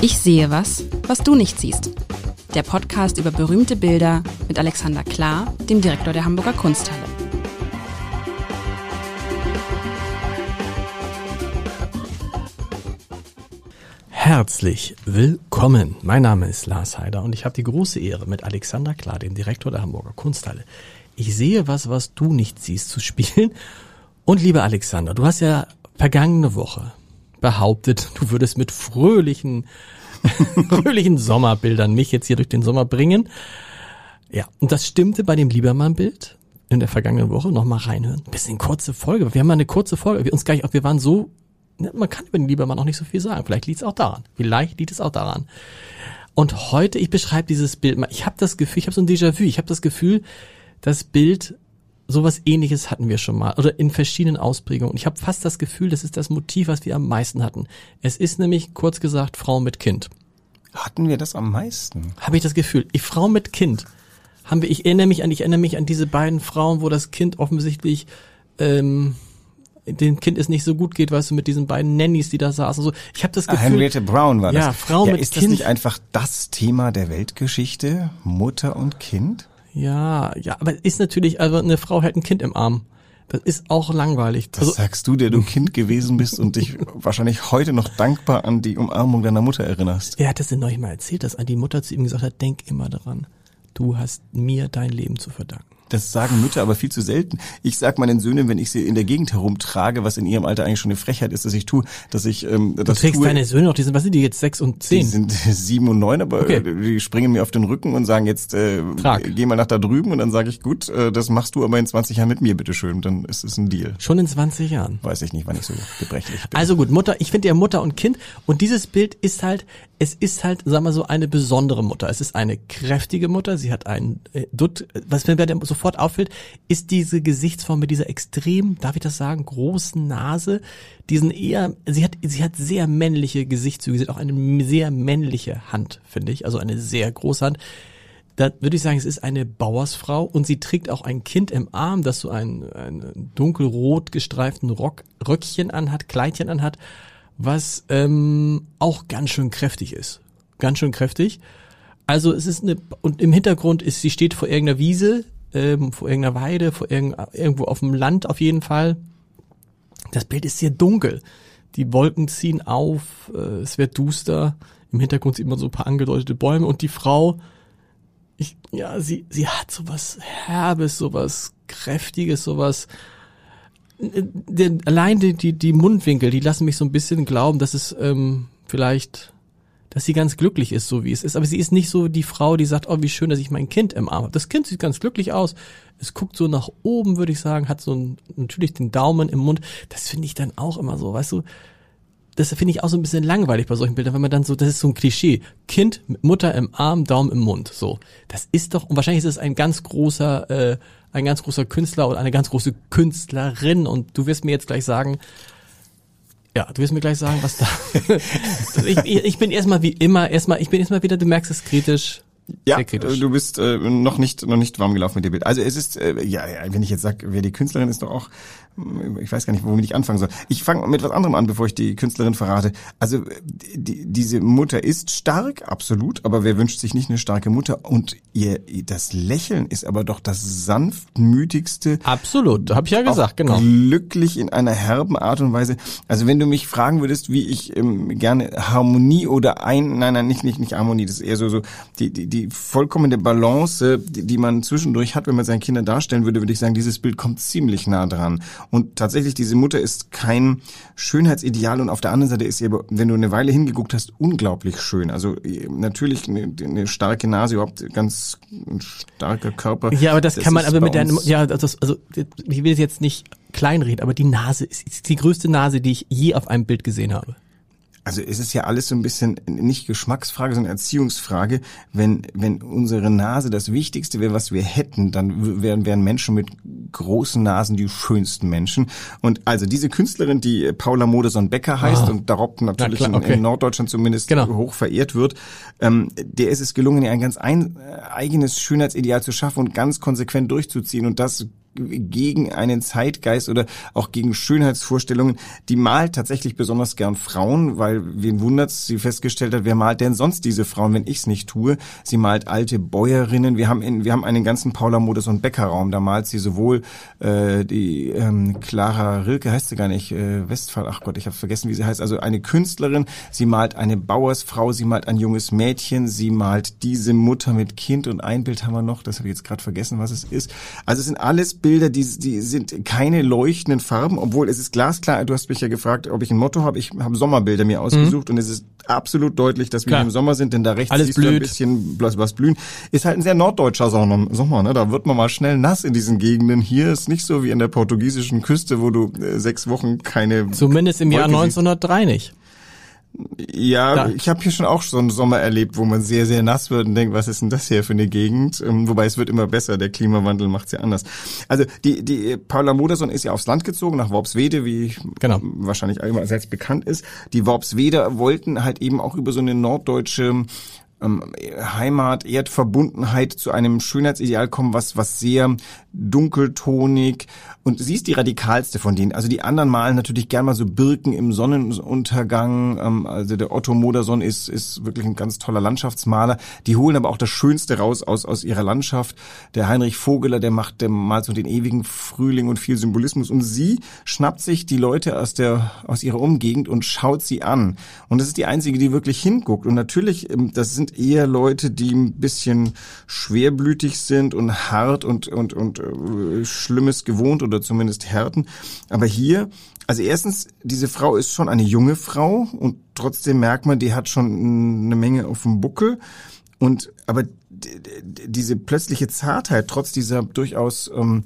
Ich sehe was, was du nicht siehst. Der Podcast über berühmte Bilder mit Alexander Klar, dem Direktor der Hamburger Kunsthalle. Herzlich willkommen. Mein Name ist Lars Heider und ich habe die große Ehre, mit Alexander Klar, dem Direktor der Hamburger Kunsthalle, Ich sehe was, was du nicht siehst, zu spielen. Und lieber Alexander, du hast ja vergangene Woche behauptet, du würdest mit fröhlichen, fröhlichen Sommerbildern mich jetzt hier durch den Sommer bringen. Ja, und das stimmte bei dem Liebermann-Bild in der vergangenen Woche. Nochmal reinhören. Ein bisschen kurze Folge. Wir haben mal eine kurze Folge. Wir uns gar nicht, wir waren so, man kann über den Liebermann auch nicht so viel sagen. Vielleicht liegt es auch daran. Vielleicht liegt es auch daran. Und heute, ich beschreibe dieses Bild mal. Ich habe das Gefühl, ich habe so ein Déjà-vu. Ich habe das Gefühl, das Bild sowas ähnliches hatten wir schon mal oder in verschiedenen Ausprägungen. Ich habe fast das Gefühl, das ist das Motiv, was wir am meisten hatten. Es ist nämlich kurz gesagt Frau mit Kind. Hatten wir das am meisten? Habe ich das Gefühl. Ich Frau mit Kind. Haben wir, ich erinnere mich an, ich erinnere mich an diese beiden Frauen, wo das Kind offensichtlich ähm, dem Kind es nicht so gut geht, weißt du, mit diesen beiden Nannies, die da saßen. So, ich habe das ah, Gefühl. Ah, Henriette Brown war das. Ja, Frau ja, mit ist Kind. Ist das nicht einfach das Thema der Weltgeschichte? Mutter und Kind? Ja, ja, aber ist natürlich, also eine Frau hält ein Kind im Arm. Das ist auch langweilig. Das also, sagst du, der du Kind gewesen bist und dich wahrscheinlich heute noch dankbar an die Umarmung deiner Mutter erinnerst. Er hat das denn neulich mal erzählt, dass die Mutter zu ihm gesagt hat, denk immer daran, du hast mir dein Leben zu verdanken. Das sagen Mütter aber viel zu selten. Ich sag meinen Söhnen, wenn ich sie in der Gegend herumtrage, was in ihrem Alter eigentlich schon eine Frechheit ist, dass ich tue, dass ich ähm, das Du trägst tue. deine Söhne noch, die sind, was sind die jetzt, sechs und zehn? Die sind sieben und neun, aber okay. die springen mir auf den Rücken und sagen jetzt, äh, Trag. geh mal nach da drüben und dann sage ich, gut, äh, das machst du aber in 20 Jahren mit mir, bitteschön. Dann ist es ein Deal. Schon in 20 Jahren? Weiß ich nicht, wann ich so gebrechlich bin. Also gut, Mutter, ich finde ja Mutter und Kind und dieses Bild ist halt, es ist halt, sag mal so, eine besondere Mutter. Es ist eine kräftige Mutter, sie hat einen äh, Dutt, was mir sofort auffällt, ist diese Gesichtsform mit dieser extrem, darf ich das sagen, großen Nase, diesen eher, sie hat, sie hat sehr männliche Gesichtszüge, sie hat auch eine sehr männliche Hand, finde ich, also eine sehr große Hand. Da würde ich sagen, es ist eine Bauersfrau und sie trägt auch ein Kind im Arm, das so ein, ein dunkelrot gestreiften Rock, Röckchen anhat, Kleidchen anhat, was ähm, auch ganz schön kräftig ist. Ganz schön kräftig. Also es ist eine, und im Hintergrund ist, sie steht vor irgendeiner Wiese, ähm, vor irgendeiner Weide, vor irgend, irgendwo auf dem Land auf jeden Fall. Das Bild ist sehr dunkel. Die Wolken ziehen auf, äh, es wird duster. Im Hintergrund sieht man so ein paar angedeutete Bäume und die Frau, ich, ja, sie, sie hat sowas Herbes, sowas Kräftiges, sowas. Äh, den, allein die, die, die Mundwinkel, die lassen mich so ein bisschen glauben, dass es ähm, vielleicht dass sie ganz glücklich ist, so wie es ist. Aber sie ist nicht so die Frau, die sagt, oh, wie schön, dass ich mein Kind im Arm habe. Das Kind sieht ganz glücklich aus. Es guckt so nach oben, würde ich sagen, hat so ein, natürlich den Daumen im Mund. Das finde ich dann auch immer so, weißt du, das finde ich auch so ein bisschen langweilig bei solchen Bildern, wenn man dann so, das ist so ein Klischee. Kind mit Mutter im Arm, Daumen im Mund. So. Das ist doch, und wahrscheinlich ist es ein ganz großer, äh, ein ganz großer Künstler oder eine ganz große Künstlerin. Und du wirst mir jetzt gleich sagen, ja, du wirst mir gleich sagen, was da. ich, ich bin erstmal wie immer, erstmal, ich bin erstmal wieder, du merkst es kritisch. Ja, du bist äh, noch nicht noch nicht warm gelaufen mit dem Bild. Also es ist äh, ja, wenn ich jetzt sag, wer die Künstlerin ist, doch auch ich weiß gar nicht, womit ich anfangen soll. Ich fange mit was anderem an, bevor ich die Künstlerin verrate. Also die, diese Mutter ist stark, absolut, aber wer wünscht sich nicht eine starke Mutter? Und ihr das Lächeln ist aber doch das sanftmütigste. Absolut, habe ich ja gesagt, genau. Glücklich in einer herben Art und Weise. Also wenn du mich fragen würdest, wie ich ähm, gerne Harmonie oder ein, nein, nein, nicht nicht nicht Harmonie, das ist eher so so die die, die vollkommene Balance, die, die man zwischendurch hat, wenn man seine Kinder darstellen würde, würde ich sagen, dieses Bild kommt ziemlich nah dran. Und tatsächlich, diese Mutter ist kein Schönheitsideal und auf der anderen Seite ist sie aber, wenn du eine Weile hingeguckt hast, unglaublich schön. Also natürlich eine, eine starke Nase, überhaupt ganz ein starker Körper. Ja, aber das, das kann man aber mit deinem, ja, das, also ich will jetzt nicht kleinreden, aber die Nase ist die größte Nase, die ich je auf einem Bild gesehen habe. Also es ist ja alles so ein bisschen nicht Geschmacksfrage, sondern Erziehungsfrage. Wenn, wenn unsere Nase das Wichtigste wäre, was wir hätten, dann wären, wären Menschen mit großen Nasen die schönsten Menschen. Und also diese Künstlerin, die Paula Modersohn-Becker heißt oh. und darob natürlich klar, okay. in, Norddeutschland zumindest genau. hoch verehrt wird, ähm, der ist es gelungen, ein ganz ein, äh, eigenes Schönheitsideal zu schaffen und ganz konsequent durchzuziehen. Und das gegen einen Zeitgeist oder auch gegen Schönheitsvorstellungen. Die malt tatsächlich besonders gern Frauen, weil wen wundert's, sie festgestellt hat, wer malt denn sonst diese Frauen, wenn ich's nicht tue? Sie malt alte Bäuerinnen. Wir haben in, wir haben einen ganzen Paula Modus und Becker Raum. Da malt sie sowohl äh, die ähm, Clara Rilke heißt sie gar nicht, äh, Westphal. Ach Gott, ich habe vergessen, wie sie heißt. Also eine Künstlerin. Sie malt eine Bauersfrau. Sie malt ein junges Mädchen. Sie malt diese Mutter mit Kind und ein Bild haben wir noch. Das habe ich jetzt gerade vergessen, was es ist. Also es sind alles Bilder, die, die sind keine leuchtenden Farben, obwohl es ist glasklar. Du hast mich ja gefragt, ob ich ein Motto habe. Ich habe Sommerbilder mir ausgesucht mhm. und es ist absolut deutlich, dass wir Klar. im Sommer sind, denn da rechts Alles siehst blüht. du ein bisschen was, was blühen. Ist halt ein sehr norddeutscher Sommer, ne? Da wird man mal schnell nass in diesen Gegenden. Hier ist nicht so wie in der portugiesischen Küste, wo du äh, sechs Wochen keine. Zumindest im Jahr 1903 nicht. Ja, da. ich habe hier schon auch so einen Sommer erlebt, wo man sehr, sehr nass wird und denkt, was ist denn das hier für eine Gegend? Ähm, wobei es wird immer besser, der Klimawandel macht's ja anders. Also die, die Paula Modersohn ist ja aufs Land gezogen, nach Worpswede, wie genau. wahrscheinlich allseits bekannt ist. Die Worpsweder wollten halt eben auch über so eine norddeutsche ähm, Heimat, Erdverbundenheit zu einem Schönheitsideal kommen, was, was sehr dunkeltonig und sie ist die radikalste von denen. Also die anderen malen natürlich gern mal so Birken im Sonnenuntergang. Ähm, also der Otto Moderson ist, ist wirklich ein ganz toller Landschaftsmaler. Die holen aber auch das Schönste raus aus, aus ihrer Landschaft. Der Heinrich Vogeler, der macht, der malt so den ewigen Frühling und viel Symbolismus. Und sie schnappt sich die Leute aus der, aus ihrer Umgegend und schaut sie an. Und das ist die einzige, die wirklich hinguckt. Und natürlich, ähm, das sind eher Leute, die ein bisschen schwerblütig sind und hart und, und, und äh, Schlimmes gewohnt oder zumindest Härten. Aber hier, also erstens, diese Frau ist schon eine junge Frau und trotzdem merkt man, die hat schon eine Menge auf dem Buckel. Und aber diese plötzliche Zartheit, trotz dieser durchaus ähm,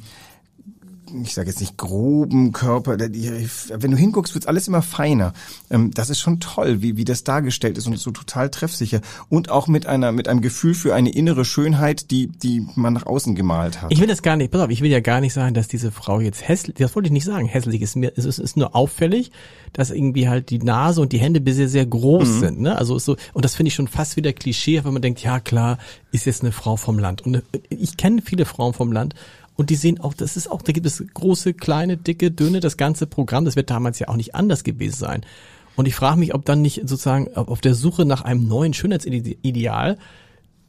ich sage jetzt nicht groben Körper, wenn du hinguckst, wird alles immer feiner. Ähm, das ist schon toll, wie, wie das dargestellt ist und so total treffsicher. Und auch mit einer, mit einem Gefühl für eine innere Schönheit, die, die man nach außen gemalt hat. Ich will das gar nicht, pass auf, ich will ja gar nicht sagen, dass diese Frau jetzt hässlich, das wollte ich nicht sagen, hässlich ist mir, es ist, ist nur auffällig, dass irgendwie halt die Nase und die Hände sehr, sehr groß mhm. sind, ne? Also so, und das finde ich schon fast wieder Klischee, wenn man denkt, ja klar, ist jetzt eine Frau vom Land. Und äh, ich kenne viele Frauen vom Land und die sehen auch, das ist auch, da gibt es große, kleine, dicke, dünne, das ganze Programm. Das wird damals ja auch nicht anders gewesen sein. Und ich frage mich, ob dann nicht sozusagen auf der Suche nach einem neuen Schönheitsideal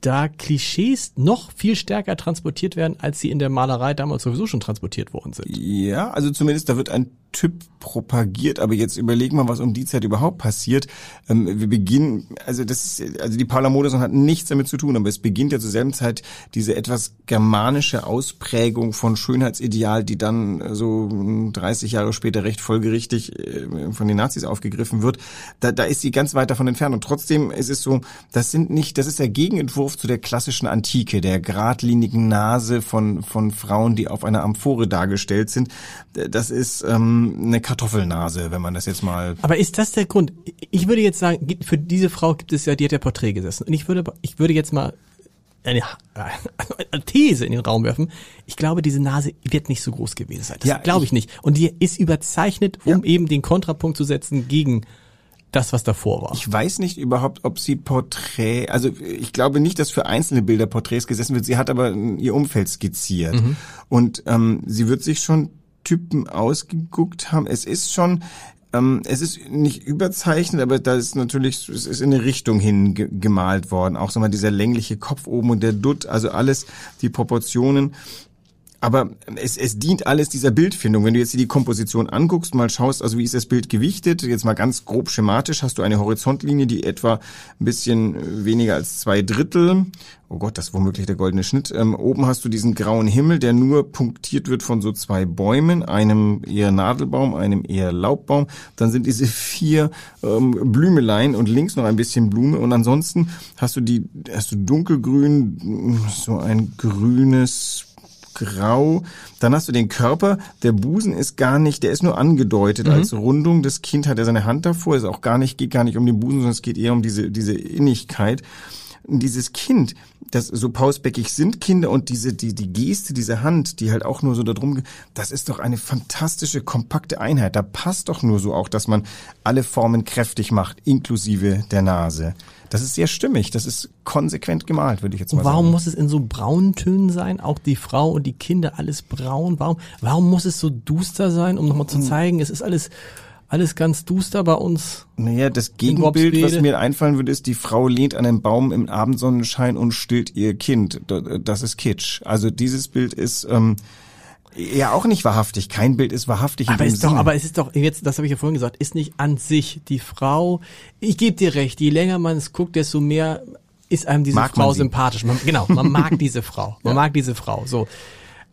da Klischees noch viel stärker transportiert werden, als sie in der Malerei damals sowieso schon transportiert worden sind. Ja, also zumindest da wird ein Typ propagiert, aber jetzt überlegen wir, was um die Zeit überhaupt passiert. Ähm, wir beginnen, also das also die Paula Modersohn hat nichts damit zu tun, aber es beginnt ja zur selben Zeit diese etwas germanische Ausprägung von Schönheitsideal, die dann äh, so 30 Jahre später recht folgerichtig äh, von den Nazis aufgegriffen wird. Da, da ist sie ganz weit davon entfernt und trotzdem ist es so, das sind nicht, das ist der Gegenentwurf zu der klassischen Antike, der geradlinigen Nase von von Frauen, die auf einer Amphore dargestellt sind. Das ist ähm, eine Kartoffelnase, wenn man das jetzt mal. Aber ist das der Grund? Ich würde jetzt sagen, für diese Frau gibt es ja, die hat ja Porträt gesessen. Und ich würde, ich würde jetzt mal eine, eine These in den Raum werfen. Ich glaube, diese Nase wird nicht so groß gewesen sein. Das ja, glaube ich, ich, nicht. Und die ist überzeichnet, um ja. eben den Kontrapunkt zu setzen gegen das, was davor war. Ich weiß nicht überhaupt, ob sie Porträt, also ich glaube nicht, dass für einzelne Bilder Porträts gesessen wird. Sie hat aber ihr Umfeld skizziert. Mhm. Und ähm, sie wird sich schon Typen ausgeguckt haben. Es ist schon, ähm, es ist nicht überzeichnet, aber da ist natürlich, es ist in eine Richtung hin ge gemalt worden. Auch so mal dieser längliche Kopf oben und der Dutt, also alles, die Proportionen. Aber es, es dient alles dieser Bildfindung. Wenn du jetzt hier die Komposition anguckst, mal schaust, also wie ist das Bild gewichtet, jetzt mal ganz grob schematisch, hast du eine Horizontlinie, die etwa ein bisschen weniger als zwei Drittel, oh Gott, das ist womöglich der goldene Schnitt, ähm, oben hast du diesen grauen Himmel, der nur punktiert wird von so zwei Bäumen, einem eher Nadelbaum, einem eher Laubbaum. Dann sind diese vier ähm, Blümelein und links noch ein bisschen Blume und ansonsten hast du die, hast du dunkelgrün, so ein grünes grau. Dann hast du den Körper. Der Busen ist gar nicht, der ist nur angedeutet mhm. als Rundung. Das Kind hat ja seine Hand davor. Es auch gar nicht, geht gar nicht um den Busen, sondern es geht eher um diese, diese Innigkeit. Und dieses Kind, dass so pausbäckig sind Kinder und diese, die, die Geste, diese Hand, die halt auch nur so da drum, das ist doch eine fantastische, kompakte Einheit. Da passt doch nur so auch, dass man alle Formen kräftig macht, inklusive der Nase. Das ist sehr stimmig, das ist konsequent gemalt, würde ich jetzt mal und warum sagen. muss es in so braunen Tönen sein? Auch die Frau und die Kinder, alles braun. Warum, warum muss es so duster sein, um nochmal zu Hm. zeigen, es ist alles, alles ganz duster bei uns? Naja, das Gegenbild, was mir einfallen würde, ist, die Frau lehnt an einem Baum im Abendsonnenschein und stillt ihr Kind. Das ist Kitsch. Also dieses Bild ist ähm, ja auch nicht wahrhaftig. Kein Bild ist wahrhaftig Aber, ist doch, aber es ist doch, jetzt, das habe ich ja vorhin gesagt, ist nicht an sich die Frau, ich gebe dir recht, je länger man es guckt, desto mehr ist einem diese Mag Frau sympathisch. Man, genau, man mag diese Frau. Man mag diese Frau. So.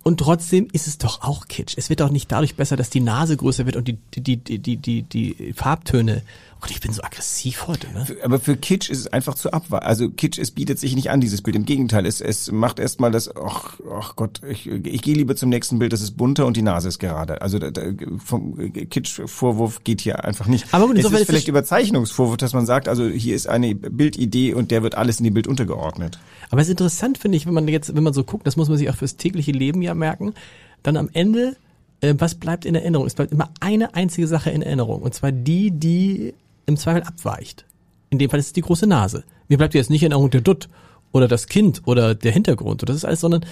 Und trotzdem ist es doch auch Kitsch. Es wird doch nicht dadurch besser, dass die Nase größer wird und die, die, die, die, die, die Farbtöne. Gott, ich bin so aggressiv heute, ne? aber für Kitsch ist es einfach zu abwarten. Also Kitsch, es bietet sich nicht an, dieses Bild. Im Gegenteil, es, es macht erstmal das, ach, ach Gott, ich, ich gehe lieber zum nächsten Bild, das ist bunter und die Nase ist gerade. Also da, da, vom Kitsch-Vorwurf geht hier einfach nicht. Aber gut, es ist vielleicht Überzeichnungsvorwurf, dass man sagt, also hier ist eine Bildidee und der wird alles in die Bild untergeordnet. Aber es ist interessant, finde ich, wenn man jetzt, wenn man so guckt, das muss man sich auch fürs tägliche Leben ja merken, dann am Ende, äh, was bleibt in Erinnerung? Es bleibt immer eine einzige Sache in Erinnerung. Und zwar die, die im Zweifel abweicht. In dem Fall ist es die große Nase. Mir bleibt jetzt nicht in Erinnerung der Dutt oder das Kind oder der Hintergrund oder das ist alles, sondern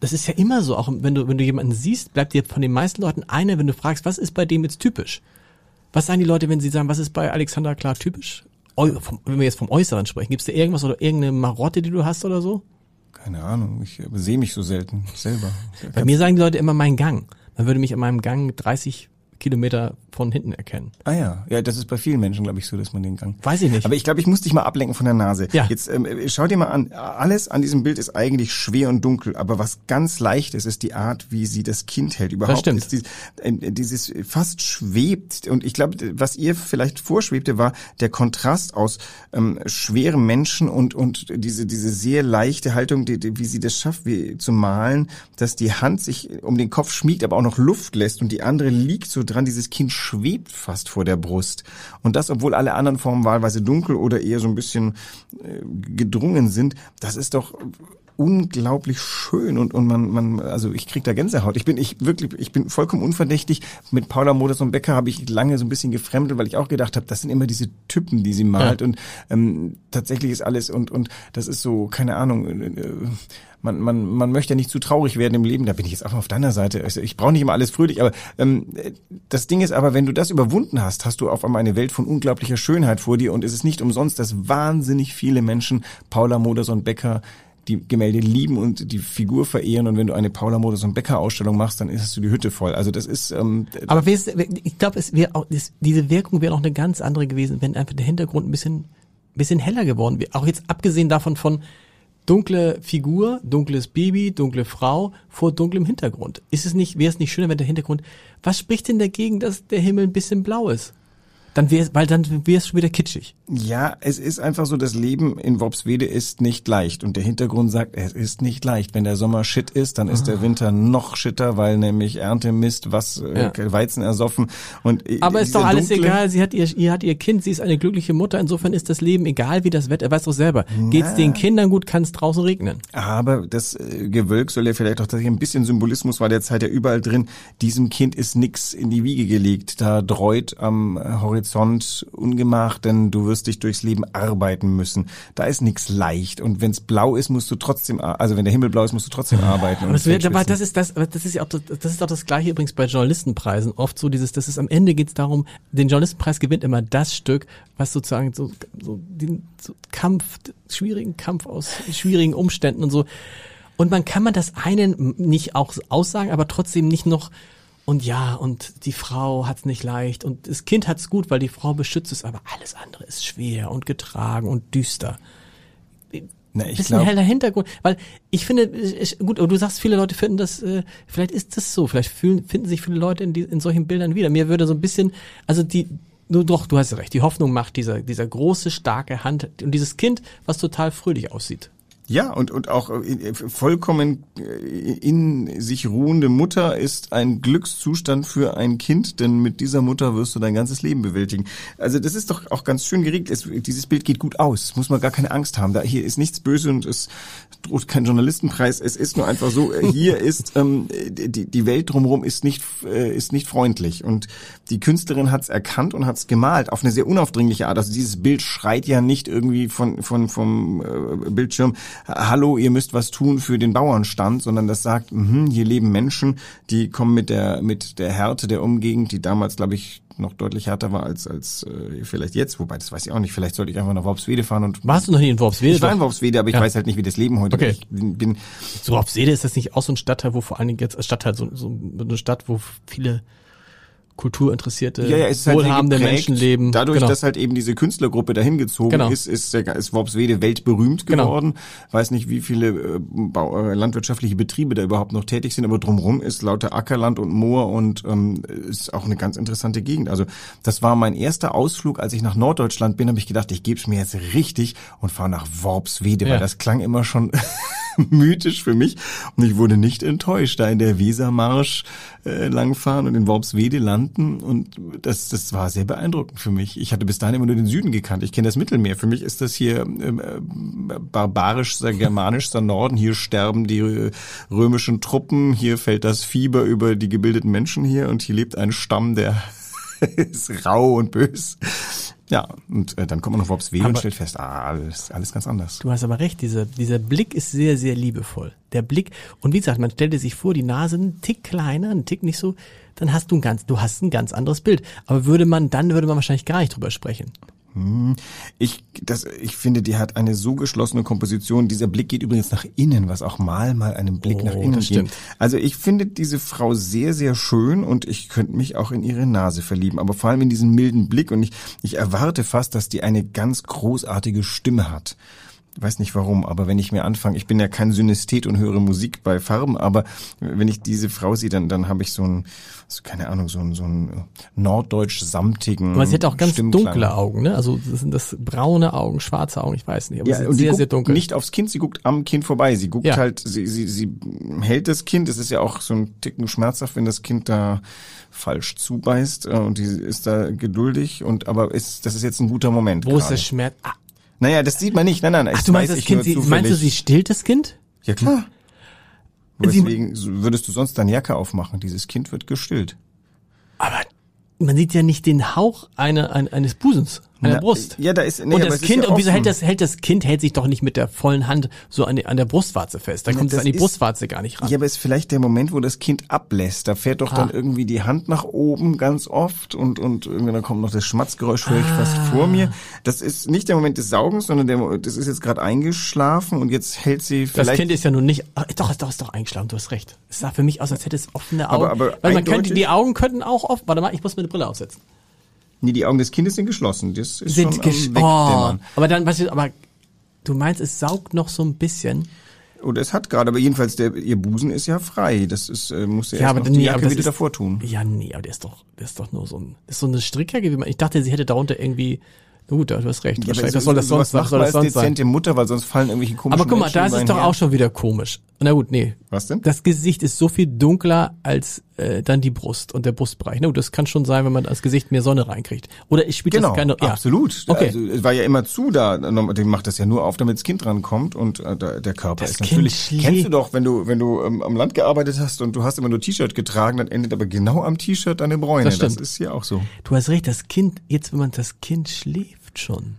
das ist ja immer so, auch wenn du, wenn du jemanden siehst, bleibt dir von den meisten Leuten eine, wenn du fragst, was ist bei dem jetzt typisch? Was sagen die Leute, wenn sie sagen, was ist bei Alexander Klar typisch? Wenn wir jetzt vom Äußeren sprechen, gibt es da irgendwas oder irgendeine Marotte, die du hast oder so? Keine Ahnung, ich sehe mich so selten selber. Bei mir sagen die Leute immer meinen Gang. Man würde mich an meinem Gang 30 Kilometer von hinten erkennen. Ah ja, ja, das ist bei vielen Menschen, glaube ich, so, dass man den Gang. Weiß ich nicht. Aber ich glaube, ich muss dich mal ablenken von der Nase. Ja. Jetzt ähm, schau dir mal an, alles an diesem Bild ist eigentlich schwer und dunkel, aber was ganz leicht ist, ist die Art, wie sie das Kind hält. Überhaupt stimmt. ist dies, ähm, dieses fast schwebt und ich glaube, was ihr vielleicht vorschwebte, war der Kontrast aus ähm, schwerem Menschen und und diese diese sehr leichte Haltung, die, die, wie sie das schafft, wie zu malen, dass die Hand sich um den Kopf schmiegt, aber auch noch Luft lässt und die andere liegt so dran. Dieses Kind schwebt fast vor der Brust und das, obwohl alle anderen Formen wahlweise dunkel oder eher so ein bisschen äh, gedrungen sind. Das ist doch unglaublich schön und und man man also ich krieg da Gänsehaut. Ich bin ich wirklich ich bin vollkommen unverdächtig. Mit Paula Moders und Becker habe ich lange so ein bisschen gefremdelt, weil ich auch gedacht habe, das sind immer diese Typen, die sie malt und ähm, tatsächlich ist alles und und das ist so keine Ahnung. Äh, man, man, man möchte ja nicht zu traurig werden im Leben, da bin ich jetzt einfach auf deiner Seite. Also ich brauche nicht immer alles fröhlich, aber ähm, das Ding ist aber, wenn du das überwunden hast, hast du auf einmal eine Welt von unglaublicher Schönheit vor dir und es ist nicht umsonst, dass wahnsinnig viele Menschen Paula Modersohn Becker die Gemälde lieben und die Figur verehren und wenn du eine Paula Modersohn Becker Ausstellung machst, dann ist du die Hütte voll. Also das ist ähm, Aber ich glaube, es wäre auch das, diese Wirkung wäre auch eine ganz andere gewesen, wenn einfach der Hintergrund ein bisschen bisschen heller geworden wäre. Auch jetzt abgesehen davon von dunkle Figur, dunkles Baby, dunkle Frau vor dunklem Hintergrund. Ist es nicht, wäre es nicht schöner, wenn der Hintergrund, was spricht denn dagegen, dass der Himmel ein bisschen blau ist? Dann wäre weil dann wäre es schon wieder kitschig. Ja, es ist einfach so, das Leben in Worpswede ist nicht leicht. Und der Hintergrund sagt, es ist nicht leicht. Wenn der Sommer shit ist, dann ist der Winter noch shitter, weil nämlich Ernte Mist, was äh, Ja. Weizen ersoffen. Und äh, Aber ist doch alles dunkle- egal. Sie hat ihr, ihr hat ihr Kind, sie ist eine glückliche Mutter. Insofern ist das Leben egal, wie das Wetter. Er weiß doch selber. Geht's den Kindern gut, kann es draußen regnen. Aber das äh, Gewölk soll ja vielleicht auch tatsächlich ein bisschen Symbolismus war derzeit ja überall drin. Diesem Kind ist nix in die Wiege gelegt. Da dreut am äh, Horizont Ungemach, denn du wirst dich durchs Leben arbeiten müssen. Da ist nix leicht. Und wenn's blau ist, musst du trotzdem, also wenn der Himmel blau ist, musst du trotzdem arbeiten. Aber und das, wird, aber das ist das, das ist ja auch das, das ist auch das gleiche übrigens bei Journalistenpreisen. Oft so dieses, das ist am Ende geht's darum, den Journalistenpreis gewinnt immer das Stück, was sozusagen so, so den so Kampf, schwierigen Kampf aus schwierigen Umständen und so. Und man kann man das einen nicht auch aussagen, aber trotzdem nicht noch und ja, und die Frau hat's nicht leicht und das Kind hat's gut, weil die Frau beschützt es, aber alles andere ist schwer und getragen und düster Na, ich bisschen glaub, heller Hintergrund, weil ich finde, ich, gut, du sagst, viele Leute finden das, äh, vielleicht ist das so, vielleicht fühlen, finden sich viele Leute in, die, in solchen Bildern wieder. Mir würde so ein bisschen, also die, du, doch, du hast recht, die Hoffnung macht dieser, dieser große, starke Hand und dieses Kind, was total fröhlich aussieht. Ja, und, und auch äh, vollkommen äh, in sich ruhende Mutter ist ein Glückszustand für ein Kind, denn mit dieser Mutter wirst du dein ganzes Leben bewältigen. Also das ist doch auch ganz schön geregelt. Es, dieses Bild geht gut aus, muss man gar keine Angst haben. Da hier ist nichts böse und es droht kein Journalistenpreis. Es ist nur einfach so, äh, hier ist ähm, die, die Welt drumherum ist nicht, äh, ist nicht freundlich. Und die Künstlerin hat es erkannt und hat es gemalt auf eine sehr unaufdringliche Art. Also dieses Bild schreit ja nicht irgendwie von, von vom äh, Bildschirm hallo, ihr müsst was tun für den Bauernstand, sondern das sagt, mh, hier leben Menschen, die kommen mit der mit der Härte der Umgegend, die damals, glaube ich, noch deutlich härter war als als äh, vielleicht jetzt, wobei das weiß ich auch nicht. Vielleicht sollte ich einfach nach Worpswede fahren und warst du noch nie in Worpswede? Ich war in Worpswede, aber ich ja. weiß halt nicht, wie das Leben heute okay. ist. Ich bin, bin so Worpswede ist das nicht auch so ein Stadtteil, wo vor allen Dingen jetzt Stadtteil so, so eine Stadt, wo viele kulturinteressierte, ja, ja, es ist halt wohlhabende geprägt, Menschen leben. Dadurch, genau. dass halt eben diese Künstlergruppe dahin gezogen genau. ist, ist, ist Worpswede weltberühmt genau. geworden. Genau. Weiß nicht, wie viele äh, äh, landwirtschaftliche Betriebe da überhaupt noch tätig sind, aber drumherum ist lauter Ackerland und Moor und ähm, ist auch eine ganz interessante Gegend. Also das war mein erster Ausflug, als ich nach Norddeutschland bin, habe ich gedacht, ich gebe es mir jetzt richtig und fahre nach Worpswede, ja. weil das klang immer schon mythisch für mich. Und ich wurde nicht enttäuscht, da in der Wesermarsch äh, langfahren und in Worpswede landen. Und das, das war sehr beeindruckend für mich. Ich hatte bis dahin immer nur den Süden gekannt. Ich kenne das Mittelmeer. Für mich ist das hier ähm, äh, barbarischster, germanischster Norden. Hier sterben die äh, römischen Truppen. Hier fällt das Fieber über die gebildeten Menschen hier. Und hier lebt ein Stamm, der ist rau und bös. Ja, und äh, dann kommt man auf Worpswede und stellt fest, ah, alles, alles ganz anders. Du hast aber recht, dieser, dieser Blick ist sehr, sehr liebevoll. Der Blick, und wie gesagt, man stellte sich vor, die Nase ein Tick kleiner, ein Tick nicht so, dann hast du ein ganz, du hast ein ganz anderes Bild. Aber würde man, dann würde man wahrscheinlich gar nicht drüber sprechen. Hm. Ich, das, ich finde, die hat eine so geschlossene Komposition. Dieser Blick geht übrigens nach innen, was auch mal mal einen Blick oh, nach innen geht. Also ich finde diese Frau sehr, sehr schön und ich könnte mich auch in ihre Nase verlieben. Aber vor allem in diesen milden Blick und ich, ich erwarte fast, dass die eine ganz großartige Stimme hat weiß nicht warum, aber wenn ich mir anfange, ich bin ja kein Synästhet und höre Musik bei Farben, aber wenn ich diese Frau sehe, dann, dann habe ich so ein, so, keine Ahnung, so ein, so ein norddeutsch-samtigen. Aber sie hat auch ganz dunkle Augen, ne? Also das sind das braune Augen, schwarze Augen, ich weiß nicht, aber ja, sie und sehr, sehr dunkel. Nicht aufs Kind, sie guckt am Kind vorbei. Sie guckt ja. halt, sie, sie, sie hält das Kind. Es ist ja auch so ein Ticken schmerzhaft, wenn das Kind da falsch zubeißt äh, und die ist da geduldig und aber ist das ist jetzt ein guter Moment. Wo gerade. ist der Schmerz? Ah, naja, das sieht man nicht. Nein, nein, Ach, du meinst das Kind, sie, meinst du, sie stillt das Kind? Ja, klar. Deswegen würdest du sonst deine Jacke aufmachen. Dieses Kind wird gestillt. Aber man sieht ja nicht den Hauch einer, eines Busens an der Brust. Ja, da ist nee, und das Kind ja und wieso hält das hält das Kind hält sich doch nicht mit der vollen Hand so an, die, an der Brustwarze fest. Da kommt es an die ist, Brustwarze gar nicht ran. Ja, aber ist vielleicht der Moment, wo das Kind ablässt. Da fährt doch ah. dann irgendwie die Hand nach oben ganz oft und und irgendwann kommt noch das Schmatzgeräusch höre ich ah. fast vor mir. Das ist nicht der Moment des Saugens, sondern der das ist jetzt gerade eingeschlafen und jetzt hält sie vielleicht Das Kind ist ja nun nicht ach, doch doch ist doch eingeschlafen, du hast recht. Es sah für mich aus, als hätte es offene Augen. Aber, aber Weil man könnte die Augen könnten auch offen. Warte mal, ich muss mir eine Brille aufsetzen. Nee, die Augen des Kindes sind geschlossen. Das ist sind schon am oh, Aber dann, was aber du meinst, es saugt noch so ein bisschen. Oder es hat gerade, aber jedenfalls der ihr Busen ist ja frei. Das ist äh, muss ja, ja aber, die nee, Jacke wieder ist, davor tun. Ja, nee, aber der ist doch, der ist doch nur so ein, ist so eine Strickjacke. Wie man, ich dachte, sie hätte darunter irgendwie Gut, du hast recht. Ja, wahrscheinlich, was soll das sonst, was soll das sonst dezente sein? Mutter, weil sonst fallen irgendwelche komischen Aber guck mal, da ist es doch auch schon wieder komisch. Na gut, nee. Was denn? Das Gesicht ist so viel dunkler als äh, dann die Brust und der Brustbereich. Na gut, das kann schon sein, wenn man das Gesicht mehr Sonne reinkriegt. Oder spielt genau, das keine ja. absolut. Okay. Also, es war ja immer zu da. Den macht das ja nur auf, damit das Kind rankommt und äh, der Körper das ist kind natürlich. Schlägt. Kennst du doch, wenn du wenn du ähm, am Land gearbeitet hast und du hast immer nur T-Shirt getragen, dann endet aber genau am T-Shirt deine Bräune. Das, stimmt. das ist hier auch so. Du hast recht. Das Kind jetzt, wenn man das Kind schläft schon.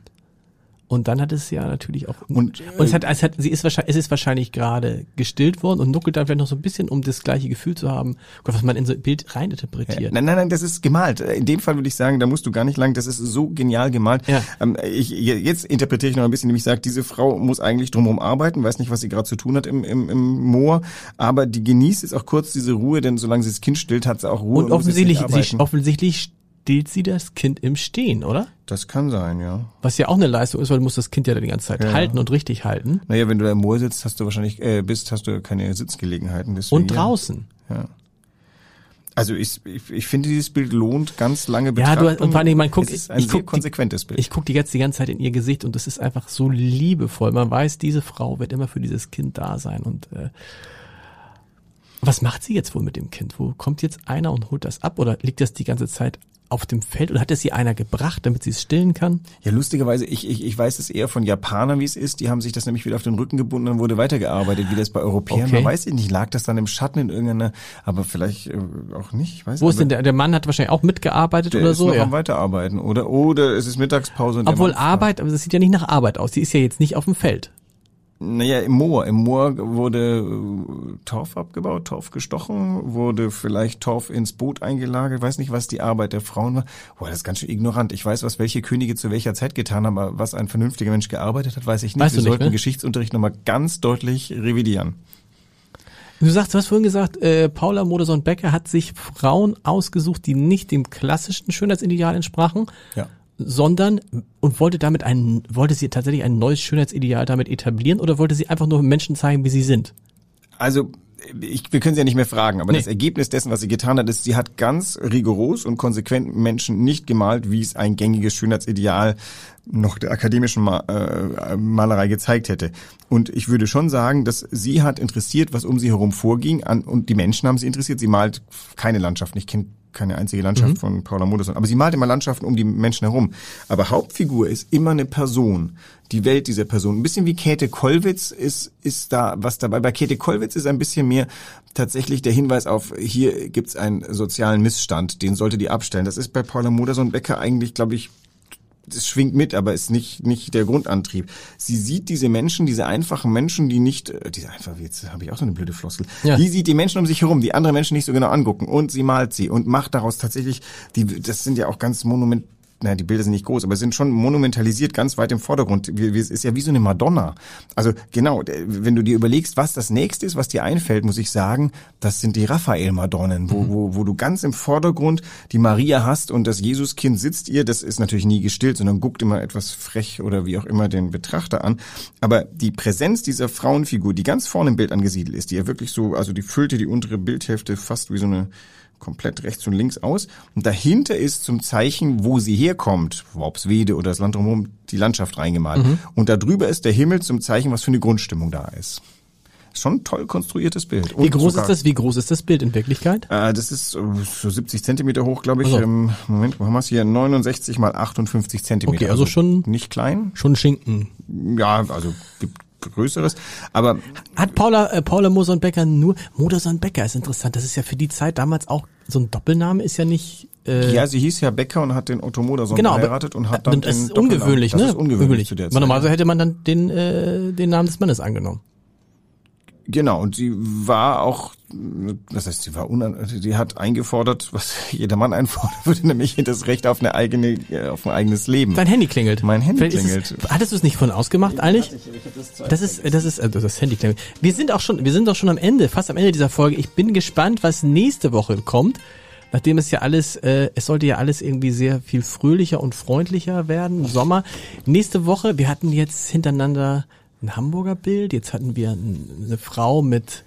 Und dann hat es ja natürlich auch und, und es hat, es hat sie ist wahrscheinlich es ist wahrscheinlich gerade gestillt worden und nuckelt dann vielleicht noch so ein bisschen, um das gleiche Gefühl zu haben, was man in so ein Bild reininterpretiert. Ja, nein, nein, nein, das ist gemalt. In dem Fall würde ich sagen, da musst du gar nicht lang, das ist so genial gemalt. Ja. Ähm, ich, jetzt interpretiere ich noch ein bisschen, nämlich sagt, diese Frau muss eigentlich drumherum arbeiten, weiß nicht, was sie gerade zu tun hat im, im, im Moor, aber die genießt jetzt auch kurz diese Ruhe, denn solange sie das Kind stillt, hat sie auch Ruhe. Und offensichtlich, sie, offensichtlich stillt sie das Kind im Stehen, oder? Das kann sein, ja. Was ja auch eine Leistung ist, weil du musst das Kind ja die ganze Zeit ja. halten und richtig halten. Naja, wenn du da im Moor sitzt, hast du wahrscheinlich, äh, bist, hast du keine Sitzgelegenheiten. Deswegen, und draußen. Ja. Also ich, ich, ich finde, dieses Bild lohnt ganz lange Ja, du und vor allem, man guckt, es ist ein ich sehr guck konsequentes Bild. Ich gucke die jetzt die ganze Zeit in ihr Gesicht und es ist einfach so liebevoll. Man weiß, diese Frau wird immer für dieses Kind da sein und äh, was macht sie jetzt wohl mit dem Kind? Wo kommt jetzt einer und holt das ab oder liegt das die ganze Zeit auf dem Feld oder hat es sie einer gebracht, damit sie es stillen kann? Ja, lustigerweise, ich, ich, ich weiß es eher von Japanern, wie es ist. Die haben sich das nämlich wieder auf den Rücken gebunden und wurde weitergearbeitet, wie das bei Europäern Okay. war. Weiß ich nicht, lag das dann im Schatten in irgendeiner, aber vielleicht äh, auch nicht. Ich weiß Wo ist denn der, der Mann hat wahrscheinlich auch mitgearbeitet der oder ist so? noch Ja. am Weiterarbeiten, oder? Oder es ist Mittagspause und Obwohl Arbeit, aber das sieht ja nicht nach Arbeit aus. Die ist ja jetzt nicht auf dem Feld. Naja, im Moor. Im Moor wurde äh, Torf abgebaut, Torf gestochen, wurde vielleicht Torf ins Boot eingelagert. Weiß nicht, was die Arbeit der Frauen war. Boah, das ist ganz schön ignorant. Ich weiß, was welche Könige zu welcher Zeit getan haben, aber was ein vernünftiger Mensch gearbeitet hat, weiß ich nicht. Weißt Wir nicht, sollten ne? Geschichtsunterricht nochmal ganz deutlich revidieren. Du sagst, du hast vorhin gesagt, äh, Paula Modersohn-Becker hat sich Frauen ausgesucht, die nicht dem klassischen Schönheitsideal entsprachen, Ja. Sondern und wollte damit ein, wollte sie tatsächlich ein neues Schönheitsideal damit etablieren oder wollte sie einfach nur Menschen zeigen, wie sie sind? Also ich, wir können sie ja nicht mehr fragen, aber Nee. das Ergebnis dessen, was sie getan hat, ist, sie hat ganz rigoros und konsequent Menschen nicht gemalt, wie es ein gängiges Schönheitsideal noch der akademischen Ma äh, Malerei gezeigt hätte. Und ich würde schon sagen, dass sie hat interessiert, was um sie herum vorging, an, und die Menschen haben sie interessiert. Sie malt keine Landschaften. Ich kenne keine einzige Landschaft von Paula Modersohn. Aber sie malt immer Landschaften um die Menschen herum. Aber Hauptfigur ist immer eine Person. Die Welt dieser Person. Ein bisschen wie Käthe Kollwitz ist, ist da was dabei. Bei Käthe Kollwitz ist ein bisschen mehr tatsächlich der Hinweis auf, hier gibt's einen sozialen Missstand, den sollte die abstellen. Das ist bei Paula Modersohn-Becker eigentlich, glaube ich, das schwingt mit, aber ist nicht nicht der Grundantrieb. Sie sieht diese Menschen, diese einfachen Menschen, die nicht, äh, diese einfach jetzt habe ich auch so eine blöde Floskel. Ja. Die sieht die Menschen um sich herum, die andere Menschen nicht so genau angucken und sie malt sie und macht daraus tatsächlich die das sind ja auch ganz monument naja, die Bilder sind nicht groß, aber sind schon monumentalisiert, ganz weit im Vordergrund. Es ist ja wie so eine Madonna. Also genau, wenn du dir überlegst, was das nächste ist, was dir einfällt, muss ich sagen, das sind die Raphael-Madonnen, wo, wo, wo du ganz im Vordergrund die Maria hast und das Jesuskind sitzt ihr. Das ist natürlich nie gestillt, sondern guckt immer etwas frech oder wie auch immer den Betrachter an. Aber die Präsenz dieser Frauenfigur, die ganz vorne im Bild angesiedelt ist, die ja wirklich so, also die füllte die untere Bildhälfte fast wie so eine komplett rechts und links aus. Und dahinter ist zum Zeichen, wo sie herkommt, Worpswede oder das Land drumherum, die Landschaft reingemalt. Mhm. Und darüber ist der Himmel zum Zeichen, was für eine Grundstimmung da ist. Schon ein toll konstruiertes Bild. Wie groß ist das? Wie groß ist das Bild in Wirklichkeit? Äh, das ist äh, so 70 Zentimeter hoch, glaube ich. Also. Ähm, Moment, wo haben wir es hier? 69 mal 58 Zentimeter. Okay, also schon- nicht klein. Schon Schinken. Ja, also gibt Größeres. Aber Hat Paula, äh, Paula Modersohn-Becker nur, Modersohn-Becker ist interessant. Das ist ja für die Zeit damals auch, so ein Doppelname ist ja nicht, äh, ja, sie hieß ja Becker und hat den Otto Modersohn genau, geheiratet und hat dann das den ist Doppelnamen. ungewöhnlich, das ne? ist ungewöhnlich zu der Zeit. Normalerweise hätte man dann den, äh, den Namen des Mannes angenommen. Genau, und sie war auch, das heißt, sie war unan, sie hat eingefordert, was jeder Mann einfordern würde, nämlich das Recht auf eine eigene, äh, auf ein eigenes Leben. Dein Handy klingelt. Mein Handy Vielleicht klingelt. Es, hattest du es nicht von ausgemacht eigentlich? Das ist, das ist, also das Handy klingelt. Wir sind auch schon, wir sind doch schon am Ende, fast am Ende dieser Folge. Ich bin gespannt, was nächste Woche kommt. Nachdem es ja alles, äh, es sollte ja alles irgendwie sehr viel fröhlicher und freundlicher werden im Sommer. Nächste Woche, wir hatten jetzt hintereinander ein Hamburger Bild, jetzt hatten wir eine Frau mit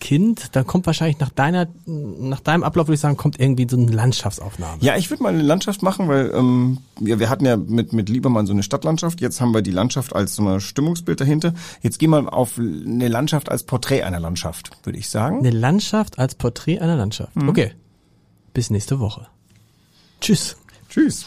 Kind, dann kommt wahrscheinlich nach deiner, nach deinem Ablauf würde ich sagen, kommt irgendwie so eine Landschaftsaufnahme. Ja, ich würde mal eine Landschaft machen, weil ähm, ja, wir hatten ja mit, mit Liebermann so eine Stadtlandschaft. Jetzt haben wir die Landschaft als so ein Stimmungsbild dahinter. Jetzt gehen wir auf eine Landschaft als Porträt einer Landschaft, würde ich sagen. Eine Landschaft als Porträt einer Landschaft. Okay. Bis nächste Woche. Tschüss. Tschüss.